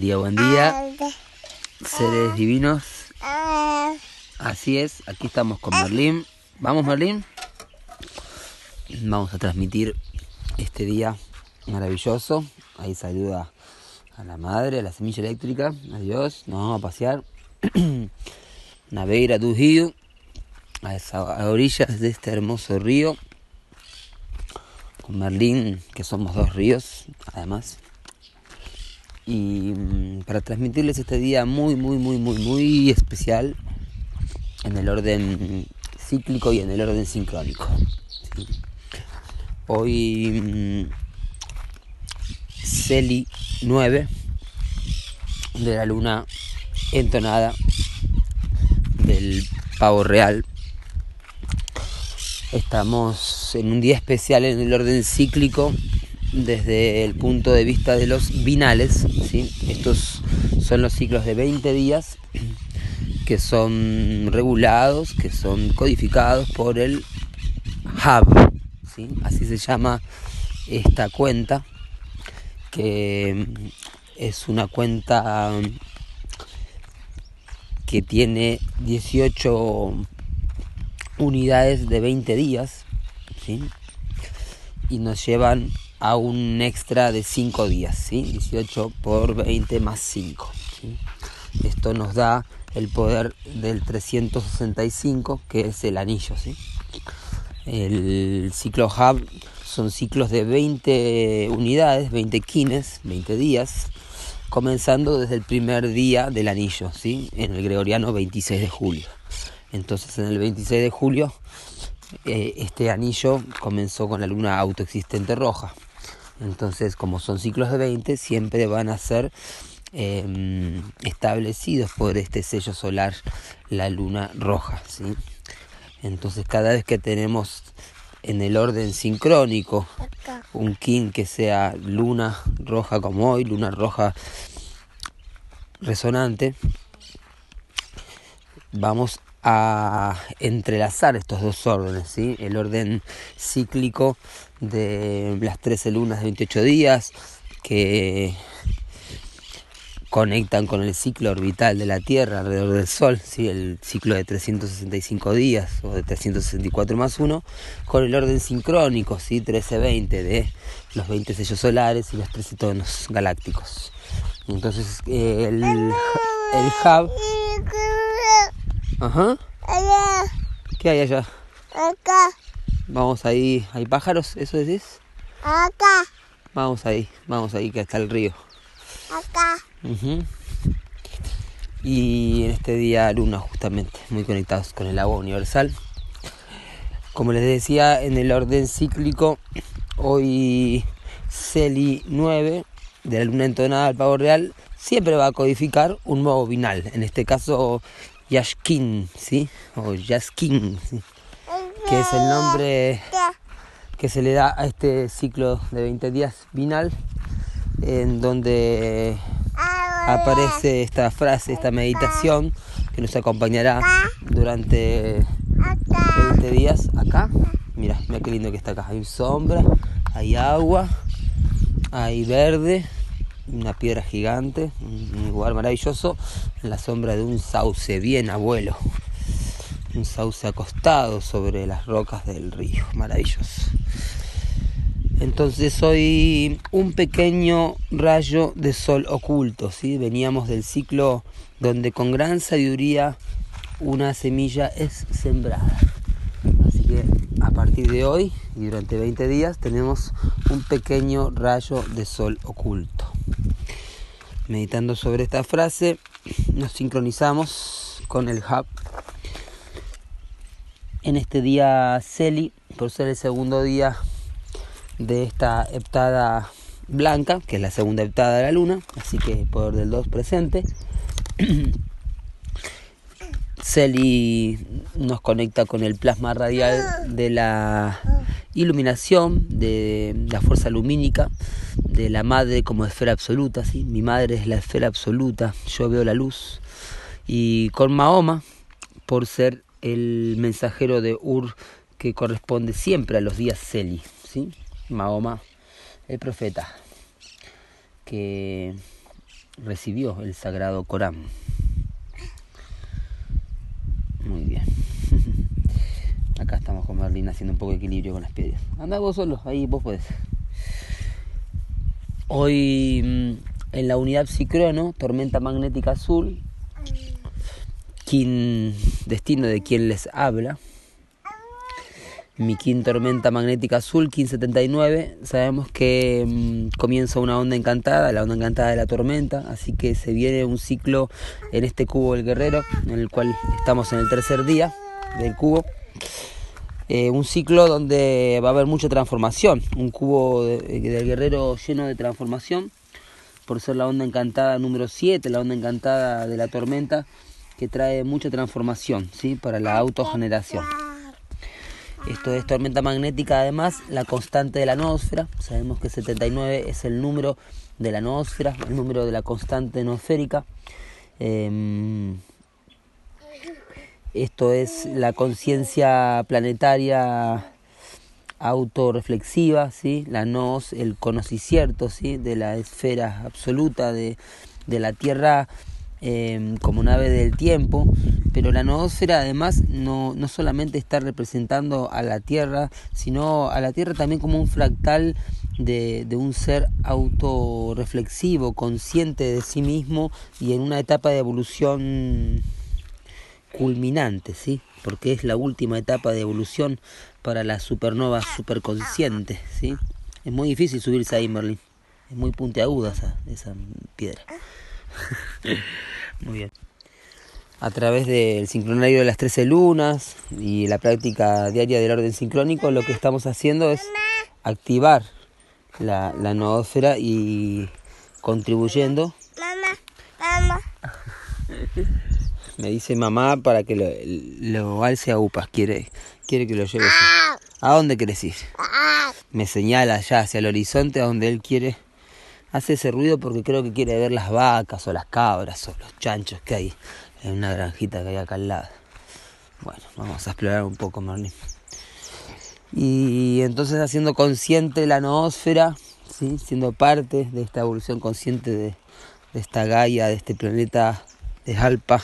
Buen día, buen día. Seres divinos. Así es, aquí estamos con Merlín. ¿Vamos, Merlín? Vamos a transmitir este día maravilloso. Ahí saluda a la madre, a la semilla eléctrica. Adiós, nos vamos a pasear. Navegara do río, a, a orillas de este hermoso río. Con Merlín, que somos dos ríos, además y mm, para transmitirles este día muy, muy, muy, muy, muy especial en el orden cíclico y en el orden sincrónico. Hoy mm, Celi 9 de la luna entonada del pavo real. Estamos en un día especial en el orden cíclico desde el punto de vista de los binales. ¿sí? Estos son los ciclos de 20 días que son regulados, que son codificados por el Hub. ¿sí? Así se llama esta cuenta, que es una cuenta que tiene 18 unidades de 20 días ¿sí? y nos llevan a un extra de 5 días, ¿sí? 18 por 20 más 5. ¿sí? Esto nos da el poder del 365, que es el anillo. ¿sí? El ciclo Hub son ciclos de 20 unidades, 20 kines, 20 días, comenzando desde el primer día del anillo, ¿sí? en el gregoriano 26 de julio. Entonces en el 26 de julio eh, este anillo comenzó con la luna autoexistente roja. Entonces, como son ciclos de 20, siempre van a ser eh, establecidos por este sello solar, la luna roja. ¿sí? Entonces, cada vez que tenemos en el orden sincrónico un kin que sea luna roja como hoy, luna roja resonante, vamos a entrelazar estos dos órdenes, ¿sí? el orden cíclico de las 13 lunas de 28 días que conectan con el ciclo orbital de la Tierra alrededor del Sol, ¿sí? el ciclo de 365 días o de 364 más 1, con el orden sincrónico, ¿sí? 13-20 de los 20 sellos solares y los 13 tonos galácticos. Entonces el, el hub Ajá. ¿Qué hay allá? Acá. Vamos ahí. ¿Hay pájaros? ¿Eso decís? Acá. Vamos ahí. Vamos ahí que está el río. Acá. Uh Y en este día luna justamente, muy conectados con el agua universal. Como les decía, en el orden cíclico, hoy Celi 9 de la luna entonada al pavo real siempre va a codificar un nuevo binal. En este caso Yashkin, ¿sí? O Yaskin, ¿sí? Que es el nombre que se le da a este ciclo de 20 días binal, en donde aparece esta frase, esta meditación que nos acompañará durante 20 días acá. Mira, mira qué lindo que está acá. Hay sombra, hay agua, hay verde, una piedra gigante, un lugar maravilloso, en la sombra de un sauce bien abuelo. Un sauce acostado sobre las rocas del río, maravilloso. Entonces soy un pequeño rayo de sol oculto, ¿sí? Veníamos del ciclo donde con gran sabiduría una semilla es sembrada. Así que a partir partir de hoy y durante 20 días tenemos un pequeño rayo de sol oculto. Meditando sobre esta frase, nos sincronizamos con el hub. En este día Celi, por ser el segundo día de esta heptada blanca, que es la segunda heptada de la luna, así que poder del 2 presente. Celi nos conecta con el plasma radial de la iluminación, de la fuerza lumínica, de la madre como esfera absoluta. ¿sí? Mi madre es la esfera absoluta, yo veo la luz. Y con Mahoma, por ser el mensajero de Ur que corresponde siempre a los días Celi. ¿sí? Mahoma, el profeta, que recibió el sagrado Corán. Muy bien. Acá estamos con Merlin haciendo un poco de equilibrio con las piedras. Anda vos solo, ahí vos podés. Hoy mm, en la unidad psicrono, tormenta magnética azul, quien, destino de quien les habla. Mi quinta tormenta magnética azul 1579, sabemos que mmm, comienza una onda encantada, la onda encantada de la tormenta, así que se viene un ciclo en este cubo del guerrero, en el cual estamos en el tercer día del cubo. Eh, un ciclo donde va a haber mucha transformación, un cubo de, del guerrero lleno de transformación, por ser la onda encantada número 7, la onda encantada de la tormenta, que trae mucha transformación ¿sí? para la autogeneración. Esto es tormenta magnética, además, la constante de la noósfera. Sabemos que 79 es el número de la noósfera, el número de la constante noosférica. Eh, esto es la conciencia planetaria autorreflexiva, ¿sí? la nos, el conocicierto ¿sí? de la esfera absoluta de, de la Tierra eh, como nave del tiempo, pero la noósfera además no, no solamente está representando a la Tierra, sino a la Tierra también como un fractal de, de un ser autorreflexivo, consciente de sí mismo y en una etapa de evolución culminante, ¿sí? porque es la última etapa de evolución para la supernova superconsciente. ¿sí? Es muy difícil subirse ahí, Merlin. Es muy puntiaguda esa, esa piedra. Muy bien. A través del sincronario de las 13 lunas y la práctica diaria del orden sincrónico, lo que estamos haciendo es activar la, la noósfera y contribuyendo. Mamá, mamá. Me dice mamá para que lo, lo alce a UPAS. Quiere, quiere que lo lleve. ¿A dónde quieres ir? Me señala allá hacia el horizonte a donde él quiere hace ese ruido porque creo que quiere ver las vacas o las cabras o los chanchos que hay en una granjita que hay acá al lado. Bueno, vamos a explorar un poco, Merlin. Y entonces haciendo consciente la noósfera, ¿sí? siendo parte de esta evolución consciente de, esta Gaia, de este planeta de Alpa,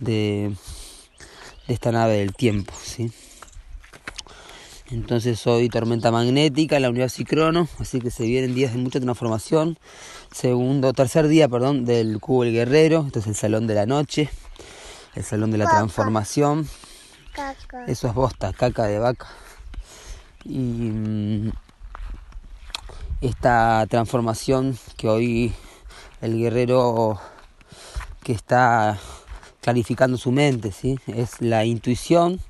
de, de esta nave del tiempo. ¿sí? Entonces soy tormenta magnética en la unidad Cicrono, así que se vienen días de mucha transformación. Segundo, tercer día, perdón, del cubo el guerrero. Este es el salón de la noche, el salón de la transformación. Caca. Eso es bosta, caca de vaca. Y mm, esta transformación que hoy el guerrero que está clarificando su mente, ¿sí? es la intuición,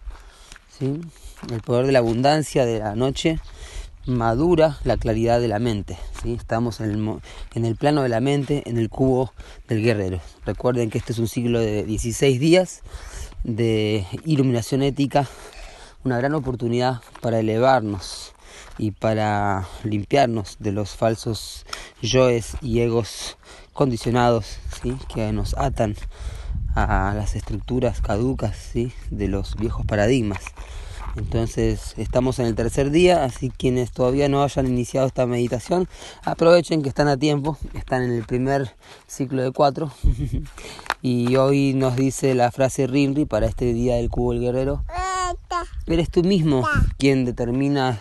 ¿sí? El poder de la abundancia de la noche madura la claridad de la mente. ¿sí? Estamos en el, en el plano de la mente, en el cubo del guerrero. Recuerden que este es un ciclo de 16 días de iluminación ética, una gran oportunidad para elevarnos y para limpiarnos de los falsos yoes y egos condicionados ¿sí? que nos atan a las estructuras caducas ¿sí? de los viejos paradigmas. Entonces estamos en el tercer día, así quienes todavía no hayan iniciado esta meditación, aprovechen que están a tiempo, están en el primer ciclo de cuatro. y hoy nos dice la frase Rinri para este día del cubo del guerrero. Eres tú mismo quien determina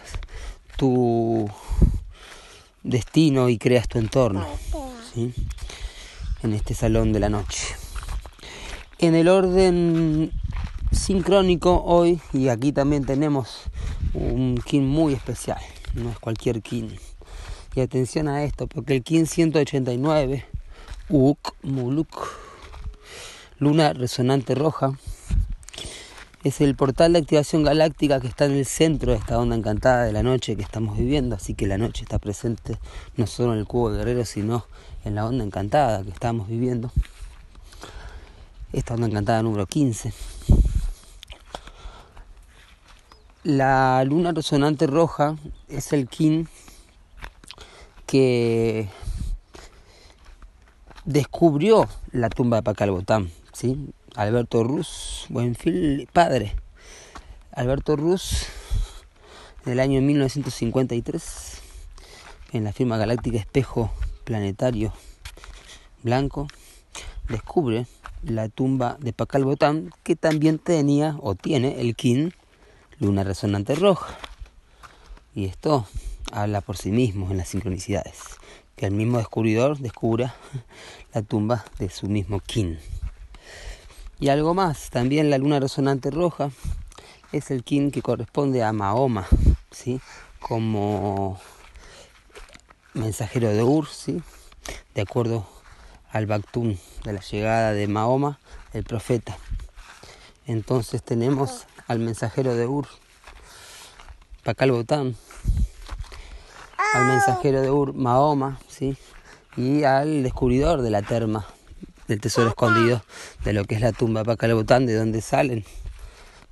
tu destino y creas tu entorno. ¿sí? En este salón de la noche. En el orden sincrónico hoy y aquí también tenemos un kin muy especial, no es cualquier kin. Y atención a esto, porque el kin 189, Uk Muluk, luna resonante roja, es el portal de activación galáctica que está en el centro de esta onda encantada de la noche que estamos viviendo, así que la noche está presente no solo en el cubo de guerrero, sino en la onda encantada que estamos viviendo. Esta onda encantada número 15. La luna resonante roja es el kin que descubrió la tumba de Pacalbotán, ¿sí? Alberto Ruz, Buenfil, padre. Alberto Ruz, en el año 1953, en la firma galáctica Espejo Planetario Blanco, descubre la tumba de Pacal Botán, que también tenía o tiene el kin luna resonante roja. Y esto habla por sí mismo en las sincronicidades, que el mismo descubridor descubra la tumba de su mismo kin. Y algo más, también la luna resonante roja es el kin que corresponde a Mahoma, ¿sí? como mensajero de Ur, ¿sí? de acuerdo al Baktun de la llegada de Mahoma, el profeta. Entonces tenemos al mensajero de Ur, Pakal Botán, al mensajero de Ur, Mahoma, ¿sí? y al descubridor de la terma, del tesoro escondido de lo que es la tumba Pacalabotán, de donde salen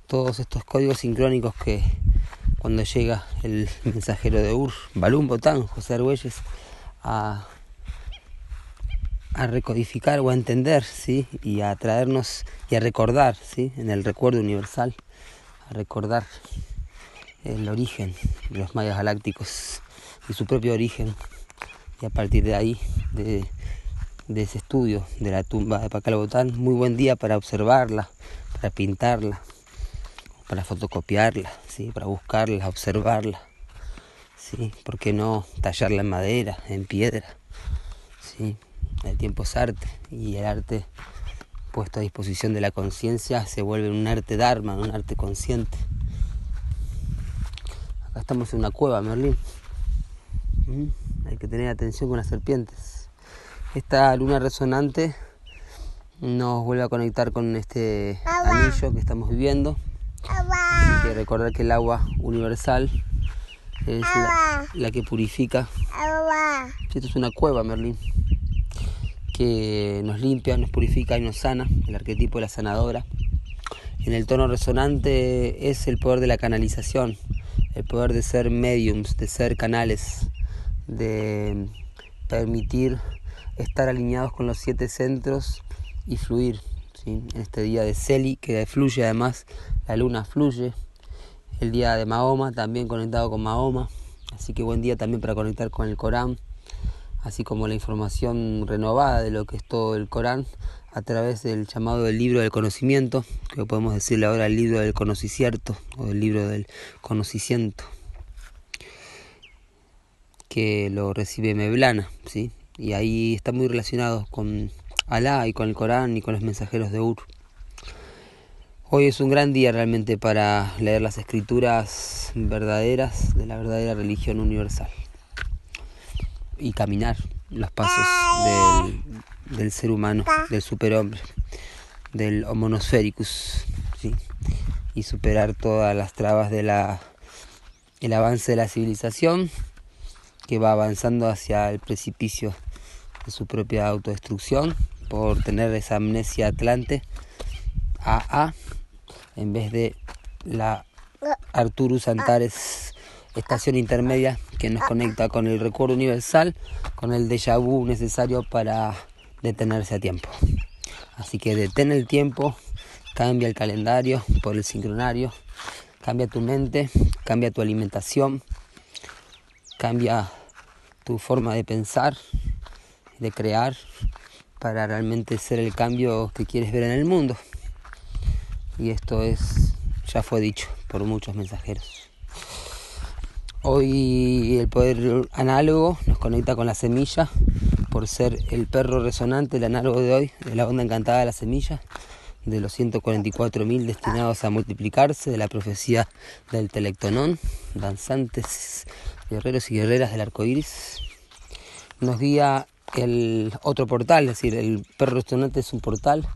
todos estos códigos sincrónicos que cuando llega el mensajero de Ur, Balún Botán, José Argüelles, a, a recodificar o a entender, ¿sí? y a traernos y a recordar, ¿sí? en el recuerdo universal, recordar el origen de los mayas galácticos y su propio origen, y a partir de ahí, de ese estudio de la tumba de Pacalbotán. Muy buen día para observarla, para pintarla, para fotocopiarla, ¿sí? para buscarla, observarla. ¿sí? ¿Por qué no tallarla en madera, en piedra? ¿sí? El tiempo es arte y el arte puesto a disposición de la conciencia se vuelve un arte dharma, un arte consciente. Acá estamos en una cueva, Merlín. ¿Mm? Hay que tener atención con las serpientes. Esta luna resonante nos vuelve a conectar con este anillo que estamos viviendo. Así que recordar que el agua universal es la, que purifica. Esto es una cueva, Merlín, que nos limpia, nos purifica y nos sana, el arquetipo de la sanadora. En el tono resonante es el poder de la canalización, el poder de ser mediums, de ser canales, de permitir estar alineados con los siete centros y fluir. En este día de Celi, que fluye además, la luna fluye. El día de Mahoma, también conectado con Mahoma. Así que buen día también para conectar con el Corán, así como la información renovada de lo que es todo el Corán a través del llamado del libro del conocimiento, que podemos decirle ahora el libro del conocimiento o el libro del conocimiento, que lo recibe Meblana, ¿sí? y ahí está muy relacionado con Alá y con el Corán y con los mensajeros de Ur. Hoy es un gran día realmente para leer las escrituras verdaderas de la verdadera religión universal y caminar los pasos del, ser humano, del superhombre, del homonosfericus, ¿sí? y superar todas las trabas de la el avance de la civilización que va avanzando hacia el precipicio de su propia autodestrucción por tener esa amnesia atlante AA en vez de la Arturus Antares estación intermedia que nos conecta con el recuerdo universal, con el déjà vu necesario para detenerse a tiempo. Así que detén el tiempo, cambia el calendario por el sincronario, cambia tu mente, cambia tu alimentación, cambia tu forma de pensar, de crear para realmente ser el cambio que quieres ver en el mundo. Y esto es, ya fue dicho por muchos mensajeros. Hoy el poder análogo nos conecta con la semilla por ser el perro resonante, el análogo de hoy, de la onda encantada de la semilla, de los 144.000 destinados a multiplicarse, de la profecía del telectonón, danzantes, guerreros y guerreras del arco iris. Nos guía el otro portal, es decir, el perro resonante es un portal,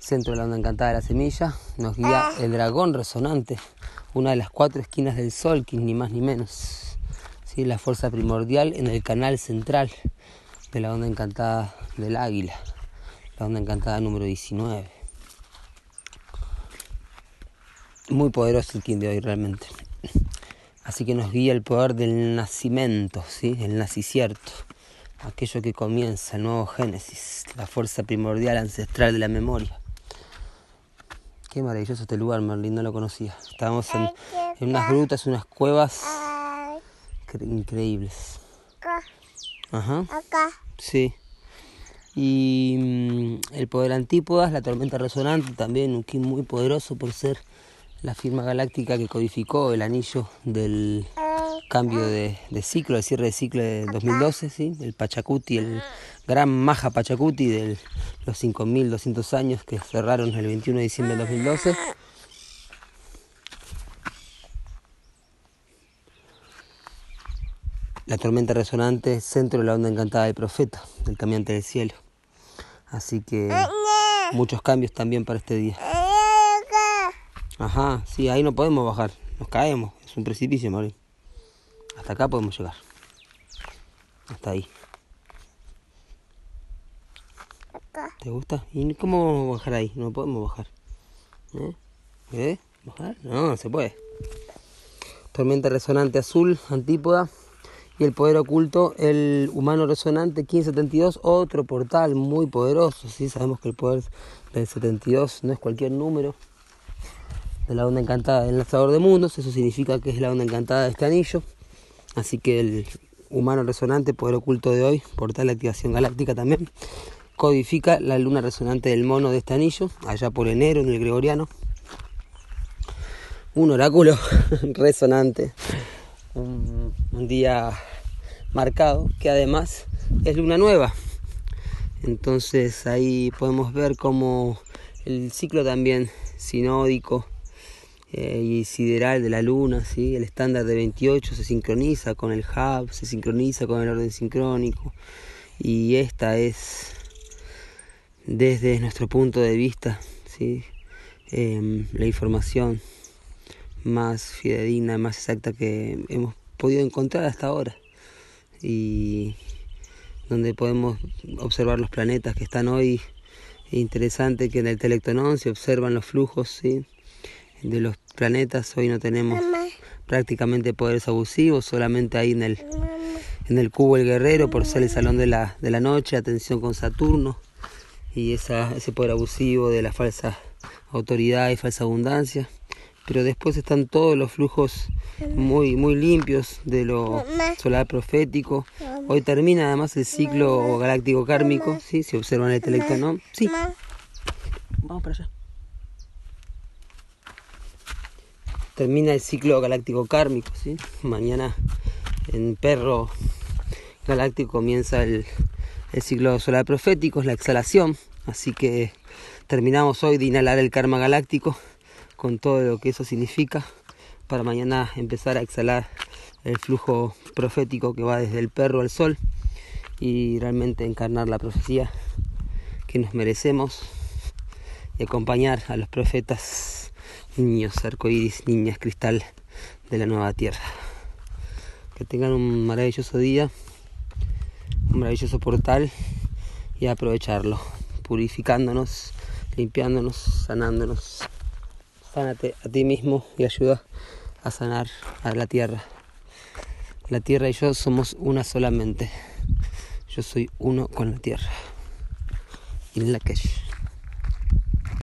centro de la onda encantada de la semilla. Nos guía el dragón resonante, una de las cuatro esquinas del sol, que ni más ni menos. ¿sí? La fuerza primordial en el canal central de la onda encantada del águila, la onda encantada número 19. Muy poderoso el King de hoy realmente. Así que nos guía el poder del nacimiento, ¿sí? el nacicierto, aquello que comienza, el nuevo Génesis, la fuerza primordial ancestral de la memoria. Qué maravilloso este lugar, Merlin, no lo conocía. Estábamos en, en unas grutas, unas cuevas increíbles. acá, Ajá, acá. sí. Y mm, el poder antípodas, la tormenta resonante, también un ki muy poderoso por ser la firma galáctica que codificó el anillo del cambio de, de ciclo, el cierre de ciclo de 2012, ¿sí? el Pachacuti, el gran Maja Pachacuti de los 5.200 años que cerraron el 21 de diciembre del 2012. La tormenta resonante, centro de la onda encantada del profeta, del caminante del cielo. Así que muchos cambios también para este día. Ajá, sí, ahí no podemos bajar, nos caemos, es un precipicio, Marín. Hasta acá podemos llegar. Hasta ahí. Acá. ¿Te gusta? ¿Y cómo bajar ahí? No podemos bajar. ¿Eh? ¿Eh? ¿Bajar? No, no se puede. Tormenta resonante azul, antípoda. Y el poder oculto, el humano resonante 1572, otro portal muy poderoso. ¿sí? Sabemos que el poder del 72 no es cualquier número. De la onda encantada del lanzador de mundos, eso significa que es la onda encantada de este anillo. Así que el humano resonante, poder oculto de hoy, portal de activación galáctica también, codifica la luna resonante del mono de este anillo, allá por enero en el gregoriano. Un oráculo resonante, un, día marcado, que además es luna nueva. Entonces ahí podemos ver cómo el ciclo también sinódico eh, y sideral de la luna, ¿sí? el estándar de 28 se sincroniza con el hub, se sincroniza con el orden sincrónico y esta es desde nuestro punto de vista ¿sí? Em, la información más fidedigna, más exacta que hemos podido encontrar hasta ahora y donde podemos observar los planetas que están hoy. Es interesante que en el telectonón se observan los flujos ¿sí? de los planetas. Hoy no tenemos Mamá, prácticamente poderes abusivos, solamente ahí en el, en el cubo el guerrero por ser el salón de la, de la noche, atención con Saturno y esa, ese poder abusivo de la falsa autoridad y falsa abundancia. Pero después están todos los flujos muy, muy limpios de lo solar profético. Hoy termina además el ciclo galáctico kármico, ¿sí? Si observan el telectonón. Sí, Mamá, vamos para allá. Termina el ciclo galáctico kármico, ¿sí? Mañana en Perro Galáctico comienza el, el ciclo solar profético, es la exhalación. Así que terminamos hoy de inhalar el karma galáctico con todo lo que eso significa para mañana empezar a exhalar el flujo profético que va desde el perro al sol y realmente encarnar la profecía que nos merecemos y acompañar a los profetas niños arcoíris, niñas cristal de la nueva tierra. Que tengan un maravilloso día, un maravilloso portal y aprovecharlo, purificándonos, limpiándonos, sanándonos. Sánate a ti mismo y ayuda a sanar a la tierra. La tierra y yo somos una solamente. Yo soy uno con la tierra. Y la que